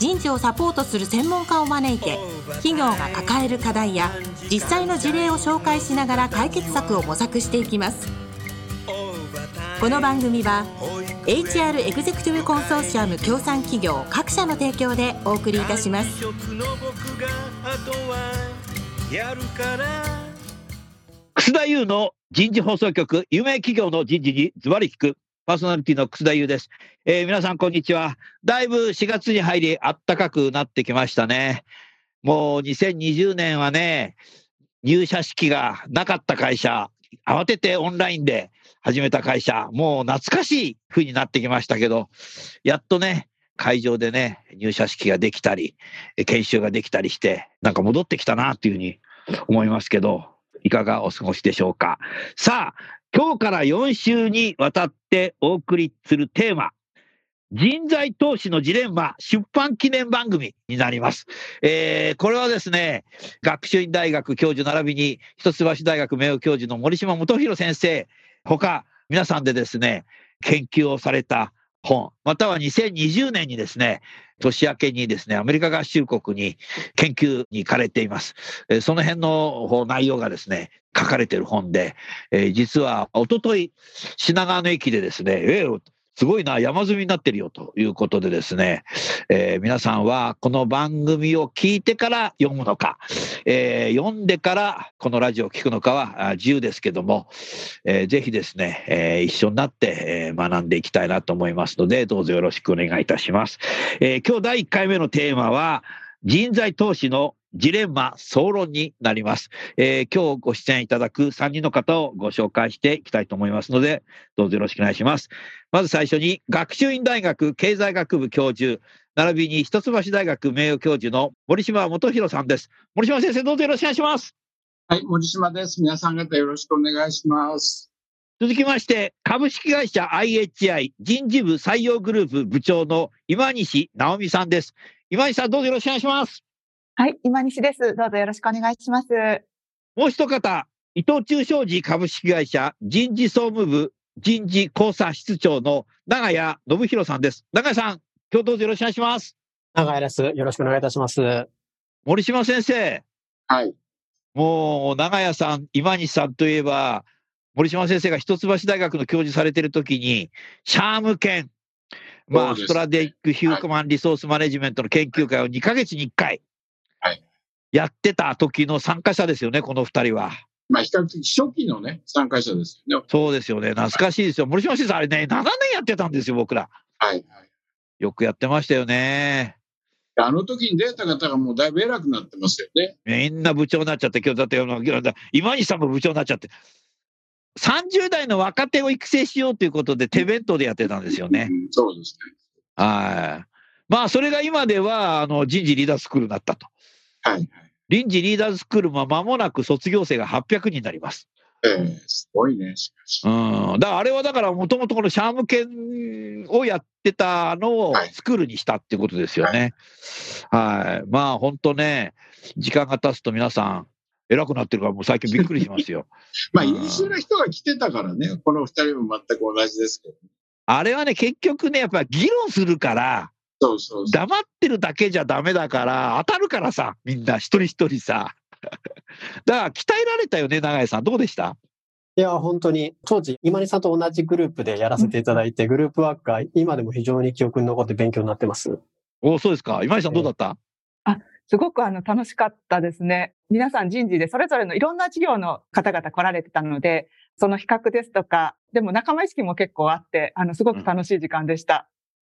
人事をサポートする専門家を招いて企業が抱える課題や実際の事例を紹介しながら解決策を模索していきます。この番組は HR エグゼクティブコンソーシアム協賛企業各社の提供でお送りいたします。楠田優の人事放送局有名企業の人事にズバリ聞く。パーソナリティの楠田優です、えー、皆さんこんにちは。だいぶ4月に入り暖かくなってきましたね。もう2020年はね入社式がなかった会社慌ててオンラインで始めた会社もう懐かしい風になってきましたけどやっとね会場でね入社式ができたり研修ができたりしてなんか戻ってきたなっていうふうに思いますけどいかがお過ごしでしょうか。さあ今日から4週にわたってお送りするテーマ、人材投資のジレンマ出版記念番組になります。えー、これはですね、学習院大学教授並びに一橋大学名誉教授の森島元弘先生、他皆さんでですね、研究をされた本、または2020年にですね、年明けにですね、アメリカ合衆国に研究に行かれています。その辺の内容がですね、書かれている本で、実は一昨日品川の駅でですね、えー、すごいな、山積みになってるよということでですね、えー、皆さんはこの番組を聞いてから読むのか、えー、読んでからこのラジオを聞くのかは自由ですけども、えー、ぜひですね、えー、一緒になって、えー、学んでいきたいなと思いますので、どうぞよろしくお願いいたします。えー、今日第1回目のテーマは、人材投資のジレンマ総論になります、えー、今日ご出演いただく3人の方をご紹介していきたいと思いますので、どうぞよろしくお願いします。まず最初に、学習院大学経済学部教授、並びに一橋大学名誉教授の森島元弘さんです。森島先生、どうぞよろしくお願いします。はい、森島です。皆さん方よろしくお願いします。続きまして、株式会社 IHI 人事部採用グループ部長の今西直美さんです。今西さん、どうぞよろしくお願いします。はい、今西です。どうぞよろしくお願いします。もう一方、伊藤忠商事株式会社人事総務部人事考査室長の長谷信弘さんです。長谷さん、今日どうぞよろしくお願いします。長谷です。よろしくお願いいたします。森島先生。はい。もう、長谷さん、今西さんといえば、森島先生が一橋大学の教授されているときに、シャーム研、まあ、ストラディック・ヒューマン・リソース・マネジメントの研究会を2ヶ月に1回、やってた時の参加者ですよね、この二人は。まあ、比較的初期のね、参加者ですよね。そうですよね。懐かしいですよ。森島先生、あれね、7年やってたんですよ、僕ら。はい。よくやってましたよね。あの時に出た方がもうだいぶ偉くなってますよね。みんな部長になっちゃって、今日だって、今西さんも部長になっちゃって。30代の若手を育成しようということで手弁当でやってたんですよね。うん、そうですね。はい。まあ、それが今では、あの、人事リーダースクールになったと。はい。臨時リーダーズスクールも間もなく卒業生が800人になります。えー、すごいね、しかし。うん。だからあれはだからもともとこのシャーム犬をやってたのをスクールにしたっていうことですよね。はい。はい、まあ本当ね、時間が経つと皆さん偉くなってるからもう最近びっくりしますよ。まあ優秀な人が来てたからね、この二人も全く同じですけど。あれはね、結局ね、やっぱ議論するから、そうそう黙ってるだけじゃダメだから、当たるからさ、みんな一人一人さ。だから鍛えられたよね、永井さん。どうでした？いや、本当に、当時、今井さんと同じグループでやらせていただいて、グループワークが今でも非常に記憶に残って勉強になってます。おそうですか。今井さんどうだった、あ、すごくあの楽しかったですね。皆さん人事でそれぞれのいろんな事業の方々来られてたので、その比較ですとか、でも仲間意識も結構あって、あの、すごく楽しい時間でした。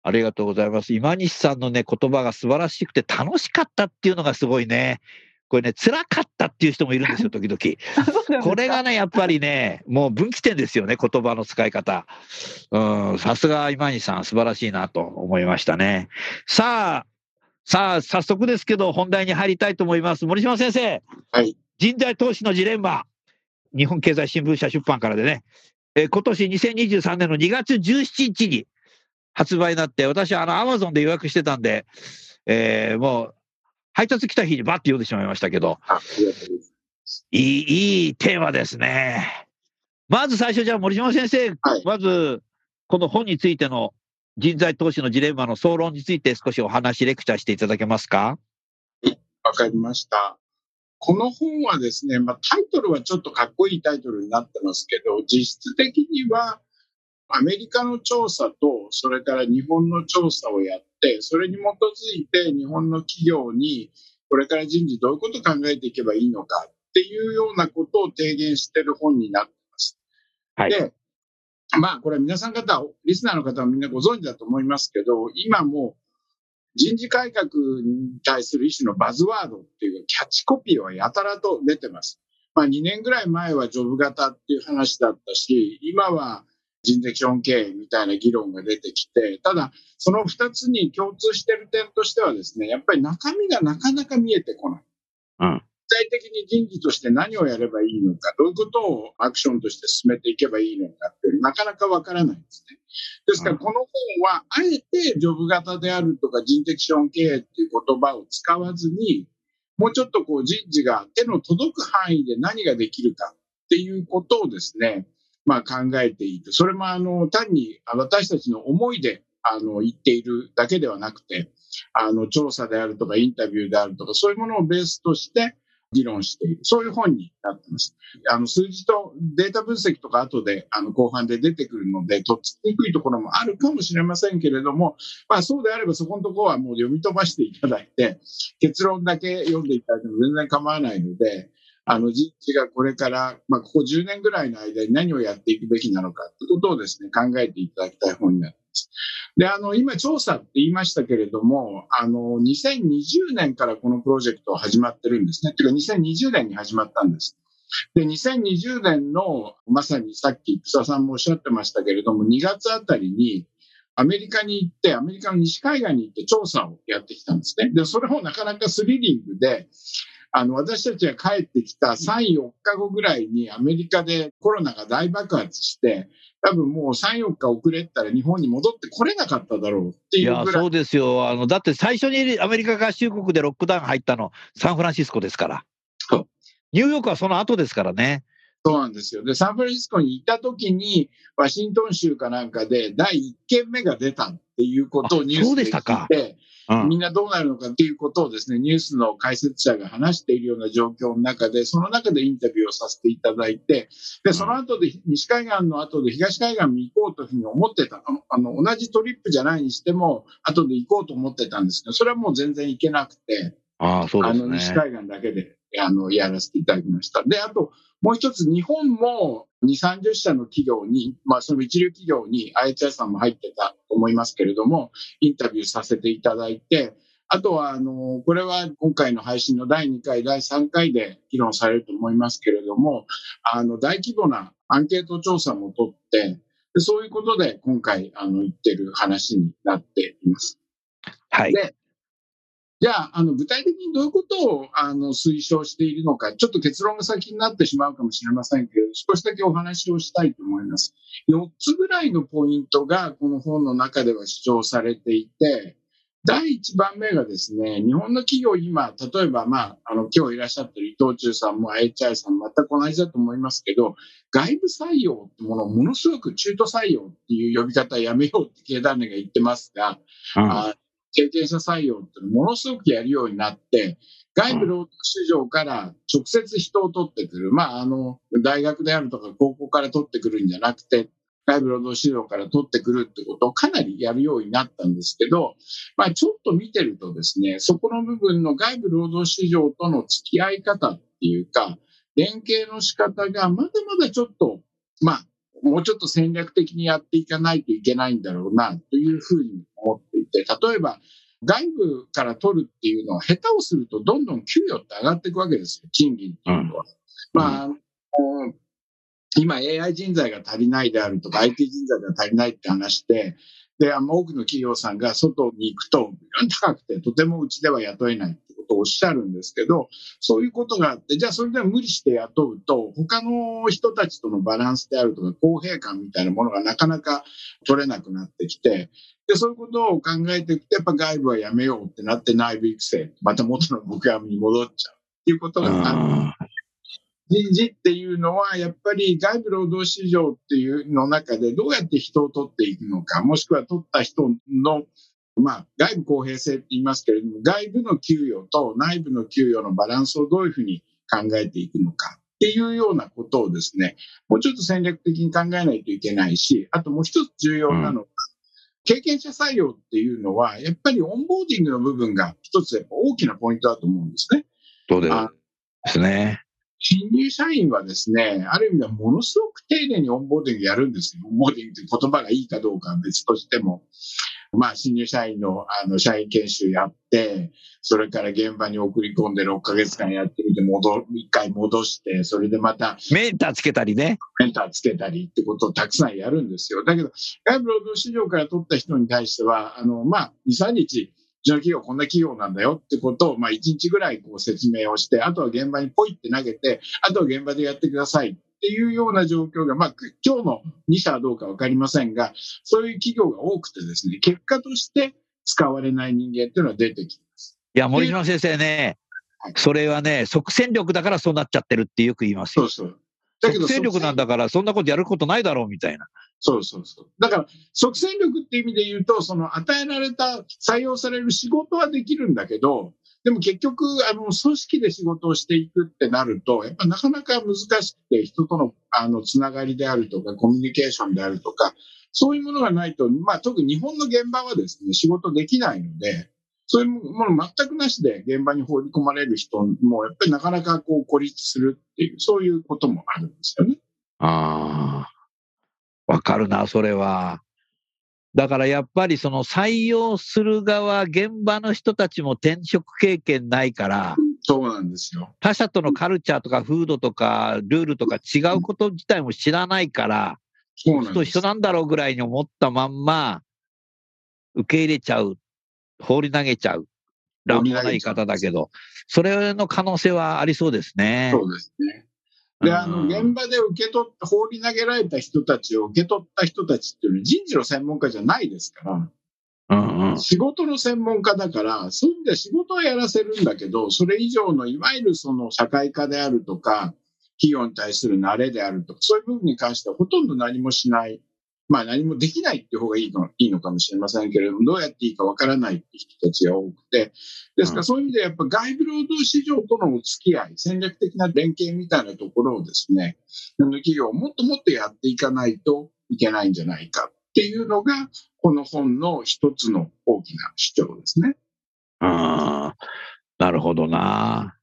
ありがとうございます。今西さんのね、言葉が素晴らしくて楽しかったっていうのがすごいね。これね、辛かったっていう人もいるんですよ、時々。これがね、やっぱりね、もう分岐点ですよね、言葉の使い方。うん、さすが今西さん、素晴らしいなと思いましたね。さあ、さあ、早速ですけど、本題に入りたいと思います。森島先生。はい。人材投資のジレンマ。日本経済新聞社出版からでね、えー今年2023年の2月17日に発売になって、私はあの、アマゾンで予約してたんで、えーもう、配達来た日にバッて読んでしまいましたけど。いい、いいテーマですね。まず最初、じゃあ森島先生、はいまず、この本についての人材投資のジレンマの総論について少しお話、レクチャーしていただけますか？わかりました。この本はですね、まあ、タイトルはちょっとかっこいいタイトルになってますけど、実質的にはアメリカの調査と、それから日本の調査をやって、それに基づいて日本の企業にこれから人事どういうことを考えていけばいいのかっていうようなことを提言している本になってます。はいで、まあこれは皆さん方、リスナーの方はみんなご存知だと思いますけど、今もう人事改革に対する一種のバズワードっていうキャッチコピーはやたらと出てます。まあ2年ぐらい前はジョブ型っていう話だったし、今は人的資本経営みたいな議論が出てきて、ただその2つに共通している点としてはですね、やっぱり中身がなかなか見えてこない。うん具体的に人事として何をやればいいのか、どういうことをアクションとして進めていけばいいのかってなかなかわからないんですね。ですから、この本は、あえてジョブ型であるとか人的資本経営っていう言葉を使わずに、もうちょっとこう人事が手の届く範囲で何ができるかっていうことをですね、まあ考えていく。それもあの、単に私たちの思いであの言っているだけではなくて、あの、調査であるとかインタビューであるとか、そういうものをベースとして議論している。そういう本になってます。あの、数字とデータ分析とか後で、あの、後半で出てくるので、とっつきにくいところもあるかもしれませんけれども、まあそうであればそこのところはもう読み飛ばしていただいて、結論だけ読んでいただいても全然構わないので、あの、人事がこれから、まあここ10年ぐらいの間に何をやっていくべきなのかってことをですね、考えていただきたい本になります。で、あの、今調査って言いましたけれども、あの、2020年からこのプロジェクト始まってるんですね。っていうか2020年に始まったんです。で、2020年の、まさにさっき草さんもおっしゃってましたけれども、2月あたりに、アメリカに行って、アメリカの西海岸に行って調査をやってきたんですね。で、それもなかなかスリリングで、あの、私たちが帰ってきた3、4日後ぐらいにアメリカでコロナが大爆発して、多分もう3、4日遅れたら日本に戻ってこれなかっただろうっていうぐらいそうですよ。あの、だって最初にアメリカ合衆国でロックダウン入ったの、サンフランシスコですからそう。ニューヨークはその後ですからね。そうなんですよ。で、サンフランシスコに行った時に、ワシントン州かなんかで第1件目が出たっていうことをニュースで聞いて、うん。みんなどうなるのかっていうことをですね、ニュースの解説者が話しているような状況の中で、その中でインタビューをさせていただいて、で、その後で西海岸の後で東海岸に行こうというふうに思ってた。あの、同じトリップじゃないにしても、後で行こうと思ってたんですけど、それはもう全然行けなくて、ああ、そうですあの、西ね。海岸だけで、あの、やらせていただきました。で、あと、もう一つ、日本も2、30社の企業に、まあ、その一流企業に、IHI さんも入ってたと思いますけれども、インタビューさせていただいて、あとは、あの、これは今回の配信の第2回、第3回で議論されると思いますけれども、あの、大規模なアンケート調査も取って、でそういうことで今回、あの、言ってる話になっています。はい。でじゃあ、あの、具体的にどういうことを、あの、推奨しているのか、ちょっと結論が先になってしまうかもしれませんけれど、少しだけお話をしたいと思います。4つぐらいのポイントが、この本の中では主張されていて、第1番目がですね、日本の企業今、例えば、まあ、あの、今日いらっしゃってる伊藤忠さんも HI さんも全く同じだと思いますけど、外部採用ってものをものすごく中途採用っていう呼び方やめようって経団連が言ってますが、うんあ経験者採用ってのものすごくやるようになって、外部労働市場から直接人を取ってくる。まあ、あの、大学であるとか高校から取ってくるんじゃなくて、外部労働市場から取ってくるってことをかなりやるようになったんですけど、まあ、ちょっと見てるとですね、そこの部分の外部労働市場との付き合い方っていうか、連携の仕方がまだまだちょっと、まあ、もうちょっと戦略的にやっていかないといけないんだろうな、というふうに思っていて、例えば、外部から取るっていうのは、下手をするとどんどん給与って上がっていくわけですよ、賃金っていうのは。まあ、あの今 AI 人材が足りないであるとか IT 人材が足りないって話で、で、多くの企業さんが外に行くと高くてとてもうちでは雇えないことをおっしゃるんですけど、そういうことがあって、じゃあそれでは無理して雇うと、他の人たちとのバランスであるとか公平感みたいなものがなかなか取れなくなってきて、で、そういうことを考えていくと、やっぱ外部はやめようってなって内部育成、また元の僕闇に戻っちゃうっていうことがあって、人事っていうのは、やっぱり外部労働市場っていうの中でどうやって人を取っていくのか、もしくは取った人の、まあ、外部公平性って言いますけれども、外部の給与と内部の給与のバランスをどういうふうに考えていくのかっていうようなことをですね、もうちょっと戦略的に考えないといけないし、あともう一つ重要なのは、うん経験者採用っていうのは、やっぱりオンボーディングの部分が一つ大きなポイントだと思うんですね。そうですね。新入社員はですね、ある意味ではものすごく丁寧にオンボーディングやるんですよ。オンボーディングという言葉がいいかどうかは別としても。まあ、新入社員の、あの、社員研修やって、それから現場に送り込んで6ヶ月間やってみて、戻、一回戻して、それでまた。メンターつけたりね。メンターつけたりってことをたくさんやるんですよ。だけど、外部労働市場から取った人に対しては、あの、まあ、2、3日、ちの企業こんな企業なんだよってことを、まあ、1日ぐらいこう説明をして、あとは現場にポイって投げて、あとは現場でやってくださいっていうような状況が、まあ、今日の2社はどうかわかりませんが、そういう企業が多くてですね、結果として使われない人間っていうのは出てきます。いや、森島先生ね、それはね、即戦力だからそうなっちゃってるってよく言いますよ。そうそう。だけど、即戦力なんだから、そんなことやることないだろうみたいな。そうそうそう。だから、即戦力っていう意味で言うと、その与えられた、採用される仕事はできるんだけど、でも結局、あの、組織で仕事をしていくってなると、やっぱなかなか難しくて、人との、あの、つながりであるとか、コミュニケーションであるとか、そういうものがないと、まあ、特に日本の現場はですね、仕事できないので、そういうもの全くなしで現場に放り込まれる人も、やっぱりなかなかこう孤立するっていう、そういうこともあるんですよね。ああ。わかるな、それは。だからやっぱりその採用する側、現場の人たちも転職経験ないから、そうなんですよ。他者とのカルチャーとか風土とかルールとか違うこと自体も知らないから、そうなんと一緒なんだろうぐらいに思ったまんま、受け入れちゃう、放り投げちゃう。乱暴な言い方だけど、それの可能性はありそうですね。そうですね。で、あの、現場で受け取った、放り投げられた人たちを受け取った人たちっていうのは人事の専門家じゃないですから、うんうん、仕事の専門家だから、そういう意味では仕事はやらせるんだけど、それ以上のいわゆるその社会科であるとか、企業に対する慣れであるとか、そういう部分に関してはほとんど何もしないまあ何もできないっていう方がいいのいいのかもしれませんけれども、どうやっていいかわからない人たちが多くて、ですからそういう意味でやっぱ外部労働市場とのお付き合い、戦略的な連携みたいなところをですね、企業をもっともっとやっていかないといけないんじゃないかっていうのが、この本の一つの大きな主張ですね。ああ、なるほどな。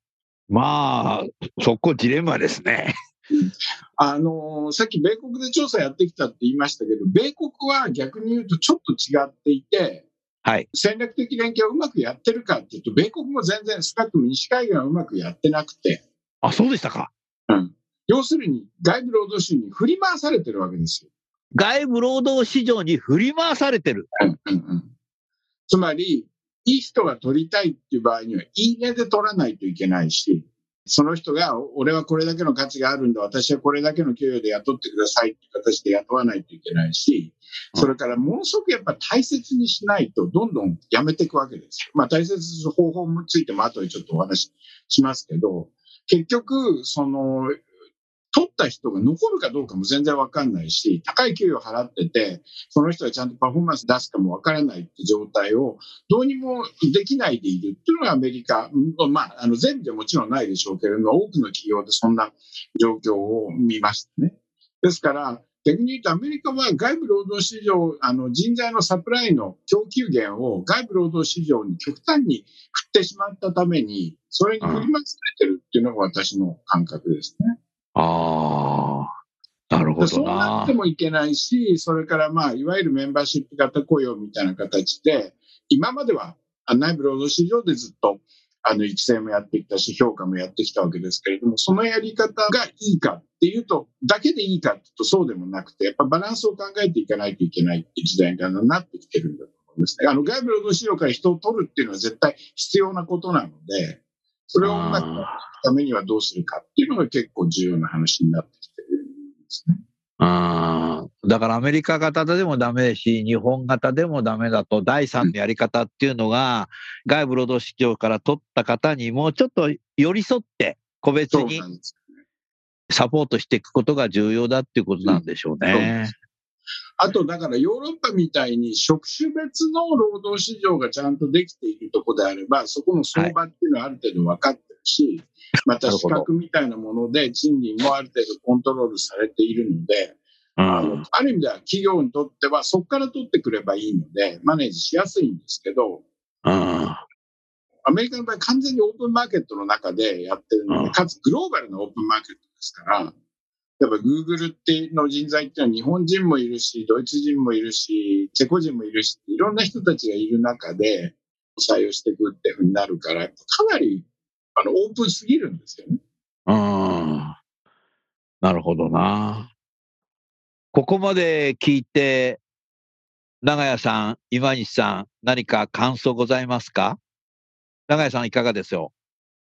まあ、そこジレンマですね。あの、さっき米国で調査やってきたって言いましたけど、米国は逆に言うとちょっと違っていて、はい。戦略的連携をうまくやってるかっていうと、米国も全然少なくとも西海岸はうまくやってなくて。あ、そうでしたか。うん。要するに、外部労働市場に振り回されてるわけですよ。外部労働市場に振り回されてる。うんうんうん。つまり、いい人が取りたいっていう場合には、いいねで取らないといけないし、その人が、俺はこれだけの価値があるんだ、私はこれだけの給与で雇ってくださいっていう形で雇わないといけないし、それからものすごくやっぱ大切にしないと、どんどんやめていくわけですよ。まあ大切にする方法についても後でちょっとお話ししますけど、結局、その、取った人が残るかどうかも全然わかんないし、高い給与を払ってて、その人がちゃんとパフォーマンス出すかもわからないって状態をどうにもできないでいるっていうのがアメリカ、まあ、あの全部でもちろんないでしょうけれども、多くの企業でそんな状況を見ましたね。ですから、逆に言うとアメリカは外部労働市場、あの人材のサプライの供給源を外部労働市場に極端に振ってしまったために、それに振り回されてるっていうのが私の感覚ですね。ああ、なるほどそうなってもいけないし、それからまあ、いわゆるメンバーシップ型雇用みたいな形で、今までは内部労働市場でずっとあの育成もやってきたし、評価もやってきたわけですけれども、そのやり方がいいかっていうと、だけでいいかっていうとそうでもなくて、やっぱバランスを考えていかないといけないっていう時代になってきてるんだと思いますね。あの、外部労働市場から人を取るっていうのは絶対必要なことなので、それをうまくやっていくためにはどうするかっていうのが結構重要な話になってきてるんですね。うんだからアメリカ型でもダメだし、日本型でもダメだと、第三のやり方っていうのが、外部労働市場から取った方にもうちょっと寄り添って、個別に。サポートしていくことが重要だっていうことなんでしょうねす。あと、だからヨーロッパみたいに職種別の労働市場がちゃんとできているところであれば、そこの相場っていうのはある程度分かってるし、また資格みたいなもので賃金もある程度コントロールされているので、うん。あのある意味では企業にとってはそこから取ってくればいいので、マネージしやすいんですけど、うん。アメリカの場合完全にオープンマーケットの中でやってるので、うん。かつグローバルなオープンマーケットですから、やっぱ Google っての人材ってのは日本人もいるし、ドイツ人もいるし、チェコ人もいるし、いろんな人たちがいる中で採用していくっていうふうになるから、かなりあのオープンすぎるんですよね。うんなるほどな。ここまで聞いて、長谷さん、今西さん、何か感想ございますか？長谷さん、いかがですよ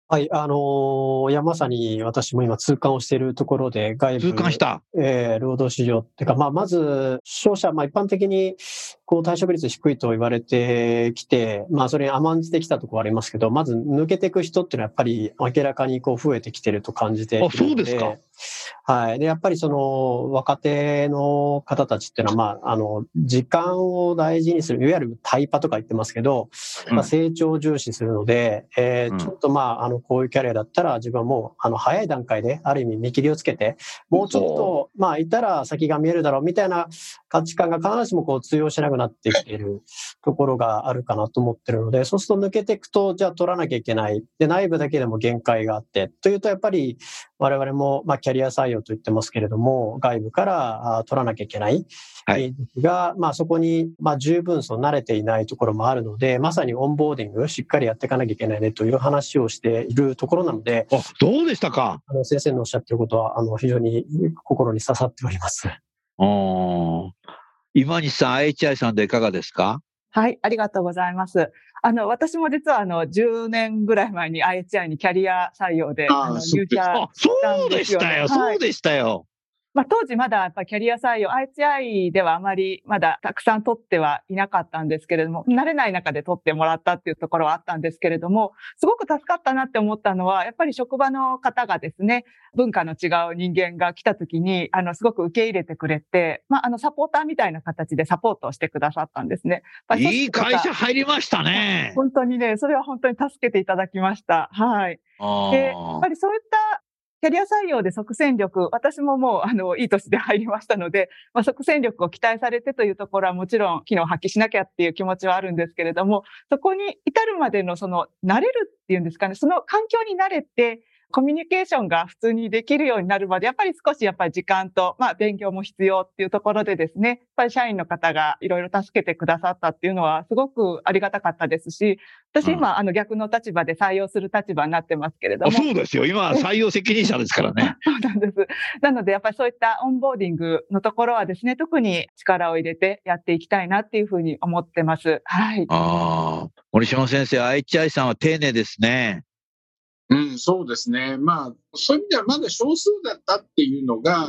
はい、あのーいや、まさに私も今痛感をしているところで、外部、痛感した。えー労働市場っていうか、まあ、まず、商社、まあ、一般的に、こう、退職率低いと言われてきて、まあ、それに甘んじてきたところはありますけど、まず抜けていく人っていうのはやっぱり明らかにこう、増えてきてると感じてあそうですか。はい。で、やっぱりその、若手の方たちっていうのは、まあ、あの、時間を大事にする、いわゆるタイパとか言ってますけど、まあ、成長を重視するので、えーうん。ちょっとまあ、あの、こういうキャリアだったら自分はもう、あの、早い段階で、ある意味見切りをつけて、もうちょっと、まあ、いたら先が見えるだろうみたいな価値観が必ずしもこう通用しなくなってきているところがあるかなと思ってるので、そうすると抜けていくと、じゃあ取らなきゃいけない。で、内部だけでも限界があって、というとやっぱり我々も、まあ、キャリア採用と言ってますけれども、外部からあ取らなきゃいけない。はいえーが、まあ、そこに、まあ、十分そう慣れていないところもあるので、まさにオンボーディングしっかりやっていかなきゃいけないねという話をしているところなので、あ、どうでしたか？あの先生のおっしゃっていることは、あの、非常に心に刺さっております。うん。今西さん、IHI さんでいかがですか？はい、ありがとうございます。あの、私も実はあの、10年ぐらい前に IHI にキャリア採用で、あーあの、そうです入社あ、そうでしたよ、はい。そうでしたよ。まあ、当時まだやっぱキャリア採用、IHI ではあまりまだたくさん取ってはいなかったんですけれども、慣れない中で取ってもらったっていうところはあったんですけれども、すごく助かったなって思ったのは、やっぱり職場の方がですね、文化の違う人間が来た時に、あの、すごく受け入れてくれて、まあ、あの、サポーターみたいな形でサポートをしてくださったんですね。いい会社入りましたね。本当にね、それは本当に助けていただきました。はい。あで、やっーぱりそういったキャリア採用で即戦力、私ももう、あの、いい年で入りましたので、まあ、即戦力を期待されてというところはもちろん機能を発揮しなきゃっていう気持ちはあるんですけれども、そこに至るまでのその、慣れるっていうんですかね、その環境に慣れて、コミュニケーションが普通にできるようになるまで、やっぱり少しやっぱり時間と、まあ勉強も必要っていうところでですね、やっぱり社員の方がいろいろ助けてくださったっていうのはすごくありがたかったですし、私今、あの逆の立場で採用する立場になってますけれども。あそうですよ。今は採用責任者ですからね。そうなんです。なので、やっぱりそういったオンボーディングのところはですね、特に力を入れてやっていきたいなっていうふうに思ってます。はい。ああ、森島先生、IHI さんは丁寧ですね。うん、そうですね。まあ、そういう意味ではまだ少数だったっていうのが、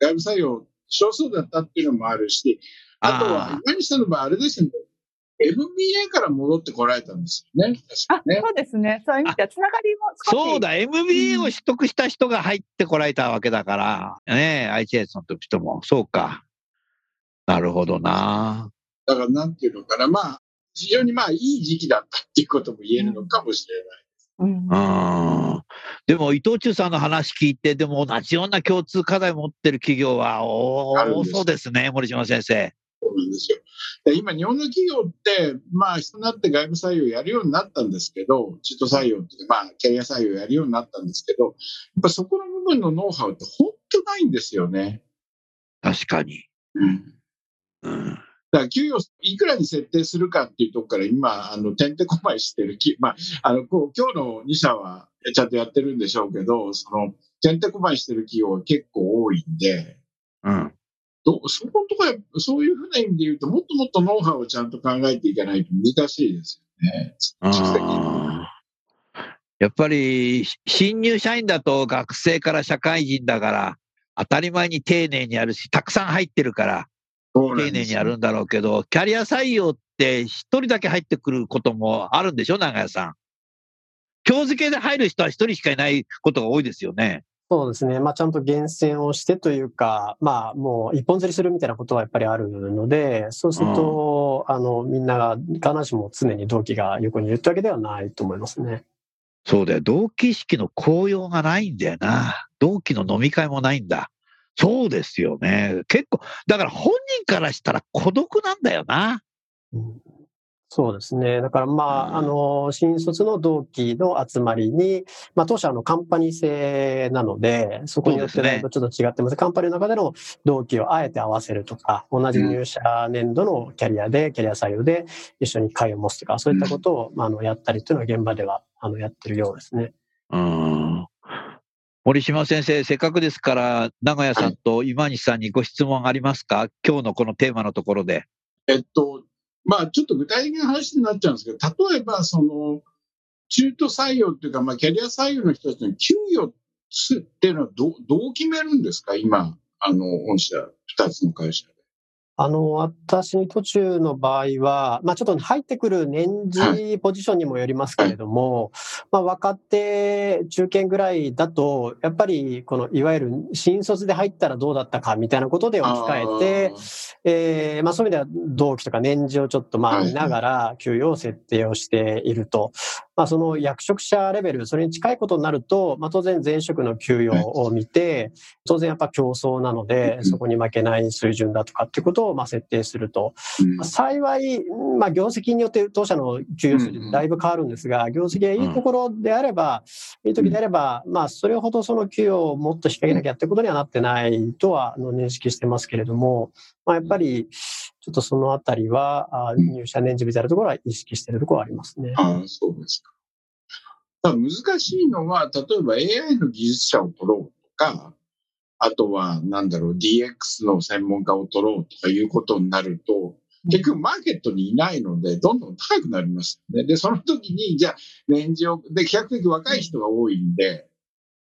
外部採用少数だったっていうのもあるし、あとはあ、今西さんの場合、あれですね、MBA から戻ってこられたんですよね。あ、確かね。そうですね。そういう意味では、つながりも。そうだ、MBA を取得した人が入ってこられたわけだから、ね、IHI さんと人も、そうか。なるほどな。だから、なんていうのかな、まあ、非常にまあ、いい時期だったっていうことも言えるのかもしれない。うんうん。でも、伊藤忠さんの話聞いて、でも同じような共通課題持ってる企業は多そうですね、森島先生。そうなんですよ。で今、日本の企業って、まあ、人になって外部採用やるようになったんですけど、中途採用っていうか、まあ、キャリア採用やるようになったんですけど、やっぱそこの部分のノウハウって本当ないんですよね。確かに。うん。うん。だから給与いくらに設定するかっていうところから今、あの、てんてこまいしてるき、まあ、あの、こう今日の2社はちゃんとやってるんでしょうけど、その、てんてこまいしてる企業は結構多いんで、うん。どそこのところそういうふうな意味で言うと、もっともっとノウハウをちゃんと考えていかないと難しいですよね。やっぱり新入社員だと学生から社会人だから当たり前に丁寧にやるし、たくさん入ってるから丁寧にやるんだろうけど、キャリア採用って一人だけ入ってくることもあるんでしょ、長屋さん。今日付けで入る人は一人しかいないことが多いですよね。そうですね。まあ、ちゃんと厳選をしてというか、まあ、もう一本釣りするみたいなことはやっぱりあるので、そうすると、うん、あの、みんなが必ずしも常に同期が横にいるってわけではないと思いますね。そうだよ。同期式の効用がないんだよな。同期の飲み会もないんだ。そうですよね。結構、だから本人からしたら孤独なんだよな。うんそうですね。だからまあ、あの、新卒の同期の集まりに、まあ当社のカンパニー制なので、そこによってだいぶちょっと違ってます。すね、カンパニーの中での同期をあえて合わせるとか、同じ入社年度のキャリアで、キャリア採用で一緒に会を持つとか、そういったことを、まあ、あの、やったりというのは現場では、あの、やってるようですね。うん。森島先生、せっかくですから、長屋さんと今西さんにご質問ありますか？今日のこのテーマのところで。えっと、まあ、ちょっと具体的な話になっちゃうんですけど、例えば、その、中途採用っていうか、まあ、キャリア採用の人たちの給与っていうのはどどう決めるんですか？今、あの、御社、二つの会社で。あの、私に途中の場合は、まあちょっと入ってくる年次ポジションにもよりますけれども、はい、まあ若手、中堅ぐらいだと、やっぱりこのいわゆる新卒で入ったらどうだったかみたいなことで置き換えて、えー、まあそういう意味では同期とか年次をちょっとまあ見ながら給与を設定をしていると。まあ、その役職者レベル、それに近いことになると、まあ、当然前職の給与を見て、当然やっぱ競争なので、そこに負けない水準だとかっていうことをまあ設定すると。まあ、幸い、まあ、業績によって当社の給与数だいぶ変わるんですが、業績がいいところであれば、いい時であれば、まあ、それほどその給与をもっと引き上げなきゃってことにはなってないとは認識してますけれども、まあ、やっぱり、ちょっとそのあたりは、入社年次みたいなところは意識しているところはありますね。ああ、そうですか。難しいのは、例えば AI の技術者を取ろうとか、あとは、なんだろう、DX の専門家を取ろうとかいうことになると、結局マーケットにいないので、どんどん高くなりますね。で、その時に、じゃあ、年次を、で、比較的若い人が多いんで、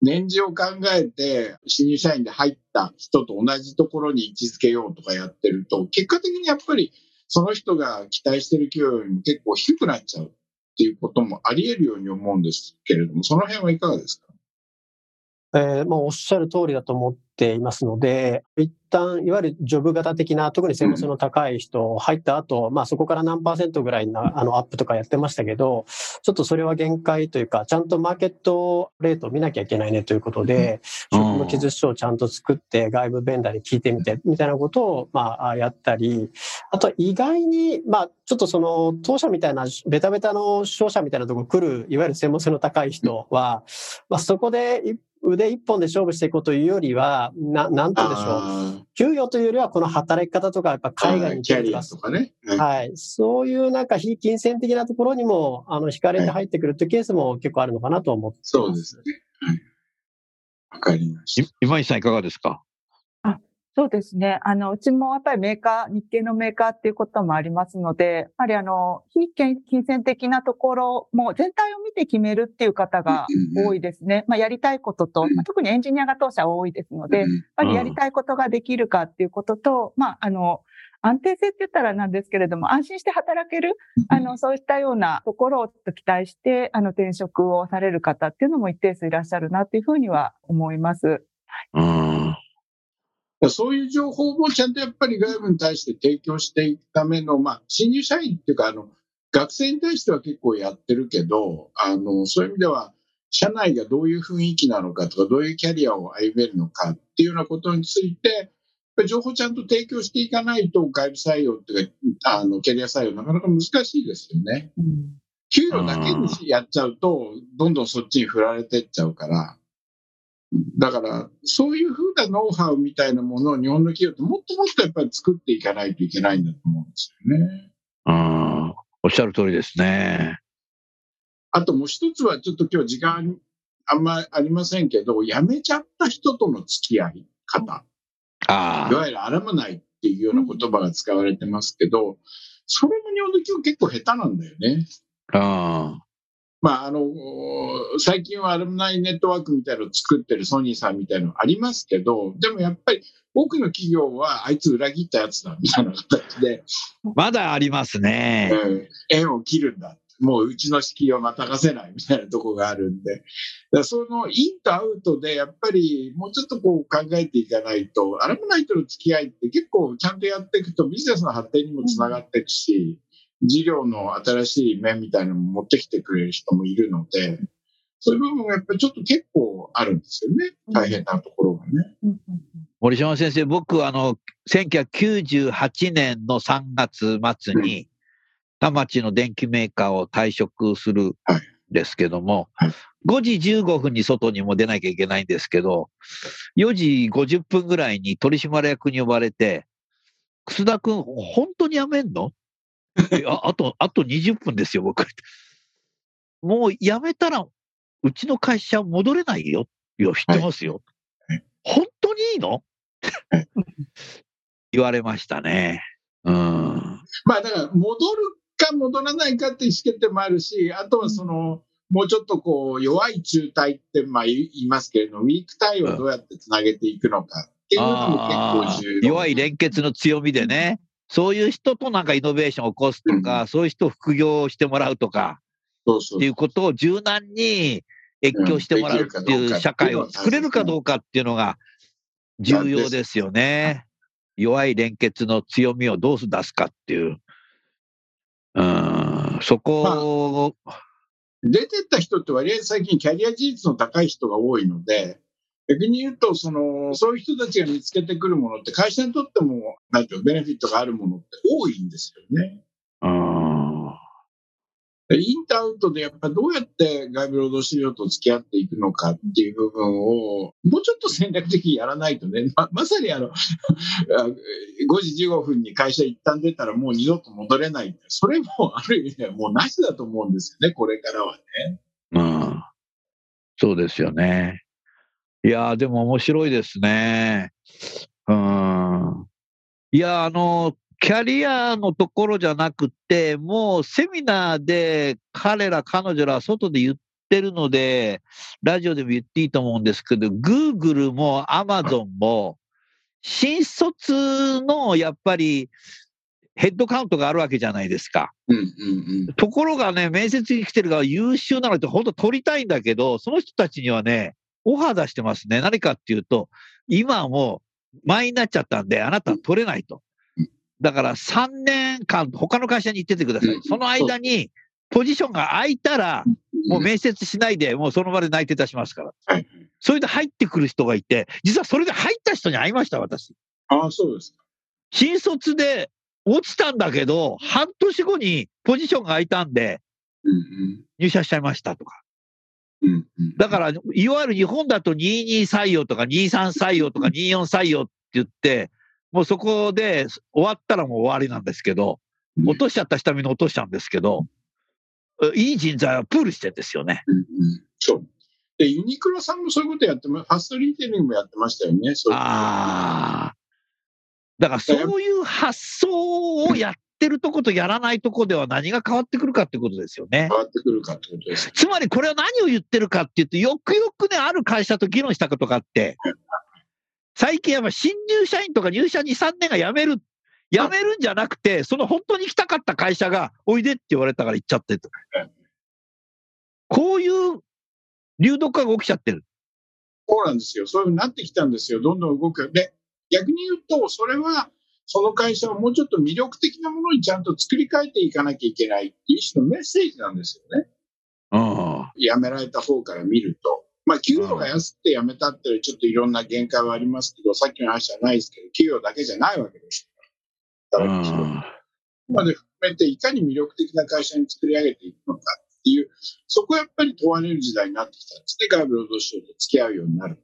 年次を考えて、新入社員で入った人と同じところに位置づけようとかやってると、結果的にやっぱりその人が期待してる給与よりも結構低くなっちゃうっていうこともあり得るように思うんですけれども、その辺はいかがですか？えー、まあ、おっしゃる通りだと思っていますので、一旦、いわゆるジョブ型的な、特に専門性の高い人入った後、まあそこから何パーセントぐらいな、あの、アップとかやってましたけど、ちょっとそれは限界というか、ちゃんとマーケットレートを見なきゃいけないねということで、職務記述書をちゃんと作って外部ベンダーに聞いてみて、みたいなことを、まあ、やったり、あと意外に、まあ、ちょっとその、当社みたいな、ベタベタの商社みたいなところ来る、いわゆる専門性の高い人は、まあそこで腕一本で勝負していこうというよりは、ななんて言うんでしょう。給与というよりは、この働き方とか、やっぱ海外にキャリアとかね、はい。そういうなんか非金銭的なところにも、あの、惹かれて入ってくるというケースも結構あるのかなと思ってます。そうですね。はい。わかりました。今井さんいかがですか？そうですね。あの、うちもやっぱりメーカー、日系のメーカーっていうこともありますので、やっぱりあの、非金銭的なところも全体を見て決めるっていう方が多いですね。まあ、やりたいことと、まあ、特にエンジニアが当社多いですので、やっぱりやりたいことができるかっていうことと、まあ、あの、安定性って言ったらなんですけれども、安心して働ける、あの、そういったようなところを期待して、あの、転職をされる方っていうのも一定数いらっしゃるなっていうふうには思います。うんそういう情報もちゃんとやっぱり外部に対して提供していくための、まあ、新入社員っていうか、あの、学生に対しては結構やってるけど、あの、そういう意味では、社内がどういう雰囲気なのかとか、どういうキャリアを歩めるのかっていうようなことについて、情報ちゃんと提供していかないと、外部採用っていうか、あの、キャリア採用なかなか難しいですよね。うん、給与だけにやっちゃうと、どんどんそっちに振られてっちゃうから、だから、そういうふうなノウハウみたいなものを日本の企業ってもっともっとやっぱり作っていかないといけないんだと思うんですよね。うん、おっしゃる通りですね。あともう一つはちょっと今日時間あんまありませんけど、辞めちゃった人との付き合い方。あいわゆるアラムナイっていうような言葉が使われてますけど、それも日本の企業結構下手なんだよね。あ。まあ、あの、最近はアルムナイネットワークみたいなのを作ってるソニーさんみたいなのありますけど、でもやっぱり多くの企業はあいつ裏切ったやつだみたいな形で、まだありますね。うん縁を切るんだ。もううちの敷居をまたがせないみたいなとこがあるんで、だそのインとアウトでやっぱりもうちょっとこう考えていかないと、アラムナイトの付き合いって結構ちゃんとやっていくとビジネスの発展にもつながっていくし、事業の新しい面みたいなのも持ってきてくれる人もいるので、そういう部分がやっぱりちょっと結構あるんですよね。大変なところがね。うんうん森島先生、僕、あの、1998年の3月末に、田町の電機メーカーを退職するんですけども、はい。5時15分に外にも出なきゃいけないんですけど、4時50分ぐらいに取締役に呼ばれて、楠田君、本当に辞めんの？いや あと、あと20分ですよ、僕。もう辞めたら、うちの会社戻れないよ。いや、知ってますよ。はい本当にいいの？言われましたね。うん。まあだから戻るか戻らないかっていう意思決定もあるし、あとはその、もうちょっとこう弱い中退ってまあ言いますけれども、ウィークタイをどうやってつなげていくのかっていうのもあ結構重ー要。弱い連結の強みでね、そういう人となんかイノベーションを起こすとか、そういう人を副業してもらうとかそうそうっていうことを柔軟に越境してもらうっていう社会を作れるかどうかっていうのが重要ですよね。弱い連結の強みをどう出すかっていう。うん、そこを、出てった人って割合最近キャリア事実の高い人が多いので、逆に言うと、その、そういう人たちが見つけてくるものって会社にとっても、なんていうのベネフィットがあるものって多いんですよね。うん、でインとアウトでやっぱどうやって外部労働市場と付き合っていくのかっていう部分を、もうちょっと戦略的にやらないとね、ままさにあの、あ5時15分に会社一旦出たらもう二度と戻れない。それもある意味ではもうなしだと思うんですよね、これからはね。うん。そうですよね。いやー、でも面白いですね。うん。いやー、あの、キャリアのところじゃなくて、もうセミナーで彼ら、彼女らは外で言ってるので、ラジオでも言っていいと思うんですけど、Google も Amazon も、新卒のやっぱりヘッドカウントがあるわけじゃないですか。うんうんうん。ところがね、面接に来てる側優秀なのって本当取りたいんだけど、その人たちにはね、オファー出してますね。何かっていうと、今はもう前になっちゃったんで、あなたは取れないとうん。だから3年間、他の会社に行っててくださうんい。その間に、ポジションが空いたら、もう面接しないで、もうその場で内定出しますから。はい。それで入ってくる人がいて、実はそれで入った人に会いました、私。ああ、そうですか。新卒で落ちたんだけど、半年後にポジションが空いたんで、うん入社しちゃいましたとか。うん。うんうん。だから、いわゆる日本だと22採用とか23採用とか24採用って言って、もうそこで終わったらもう終わりなんですけど、うん落としちゃった人はみんな落としちゃうんですけど、いい人材はプールしてんですよね。うんうんそう。で、ユニクロさんもそういうことやってま、ファストリーテイリングもやってましたよね。そういうああ。だからそういう発想をやってるとことやらないとこでは何が変わってくるかってことですよね。変わってくるかってことです。つまりこれは何を言ってるかっていうと、よくよくね、ある会社と議論したことがあって、最近やっぱ新入社員とか入社2、3年が辞める、辞めるんじゃなくて、その本当に行きたかった会社が、おいでって言われたから行っちゃってと。こういう流動化が起きちゃってる。そうなんですよ。そういうふうになってきたんですよ。どんどん動く。で、逆に言うと、それは、その会社をもうちょっと魅力的なものにちゃんと作り変えていかなきゃいけないっていう一種のメッセージなんですよね。うん。辞められた方から見ると。まあ、給料が安くて辞めたっていうちょっといろんな限界はありますけど、さっきの話じゃないですけど、給料だけじゃないわけですから。まで含めて、いかに魅力的な会社に作り上げていくのかっていう、そこはやっぱり問われる時代になってきたんですね。外部労働省と付き合うようになる。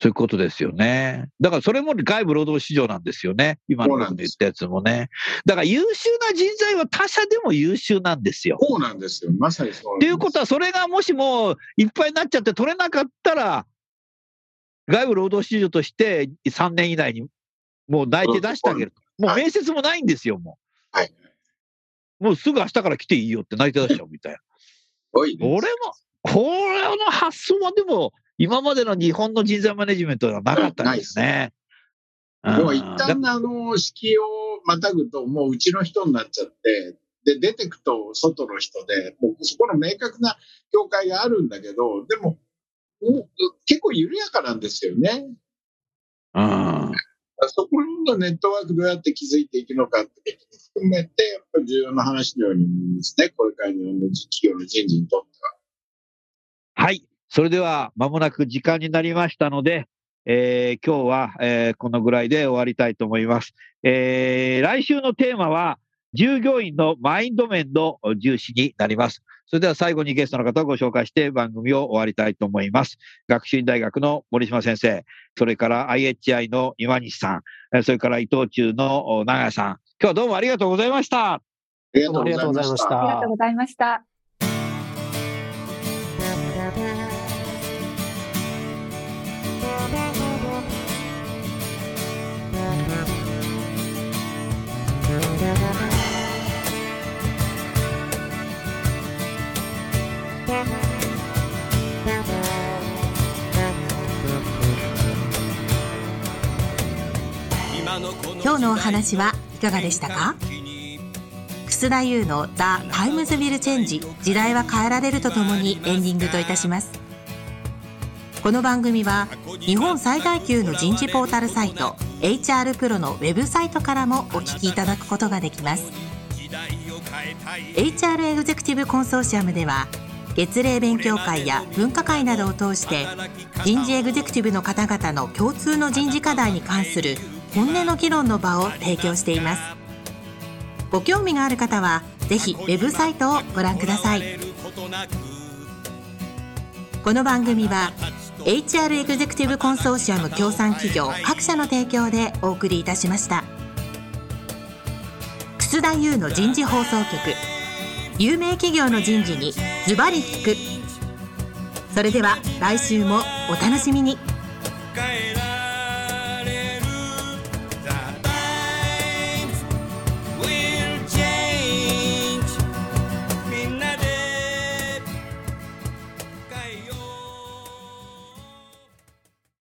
そういうことですよね。だからそれも外部労働市場なんですよね。今の言ったやつもね。だから優秀な人材は他社でも優秀なんですよ。そうなんですよ。まさにそうなんです。っていうことは、それがもしもいっぱいになっちゃって取れなかったら、外部労働市場として3年以内にもう内定出してあげると。もう面接もないんですよ、もう。はい。もうすぐ明日から来ていいよって内定出しちゃうみたいな。おいこれも、これの発想はでも、今までの日本の人材マネジメントではなかったんですね。もう一うん旦あの、式をまたぐと、もううちの人になっちゃって、で、出てくと外の人で、もうそこの明確な境界があるんだけど、でも、結構緩やかなんですよね。うんそこのネットワークどうやって築いていくのかって含めて、やっぱり重要な話のように思いますね。これから日本の企業の人事にとっては。はい。それでは、まもなく時間になりましたので、えー今日は、えーこのぐらいで終わりたいと思います。えー来週のテーマは、従業員のマインド面の重視になります。それでは最後にゲストの方をご紹介して番組を終わりたいと思います。学習院大学の森島先生、それから IHI の今西さん、えーそれから伊藤忠のお長谷さん。今日はどうもありがとうございました。ありがとうございました。ありがとうございました。今日のお話はいかがでしたか？楠田優の「The Times Will Change 時代は変えられる」とともにエンディングといたします。この番組は日本最大級の人事ポータルサイト HR プロのウェブサイトからもお聞きいただくことができます。HR エグゼクティブコンソーシアムでは月例勉強会や分科会などを通して人事エグゼクティブの方々の共通の人事課題に関する本音の議論の場を提供しています。ご興味がある方はぜひウェブサイトをご覧ください。この番組は HR エグゼクティブコンソーシアム協賛企業各社の提供でお送りいたしました。楠田優の人事放送局有名企業の人事にズバリ聞く。それでは来週もお楽しみに。変えら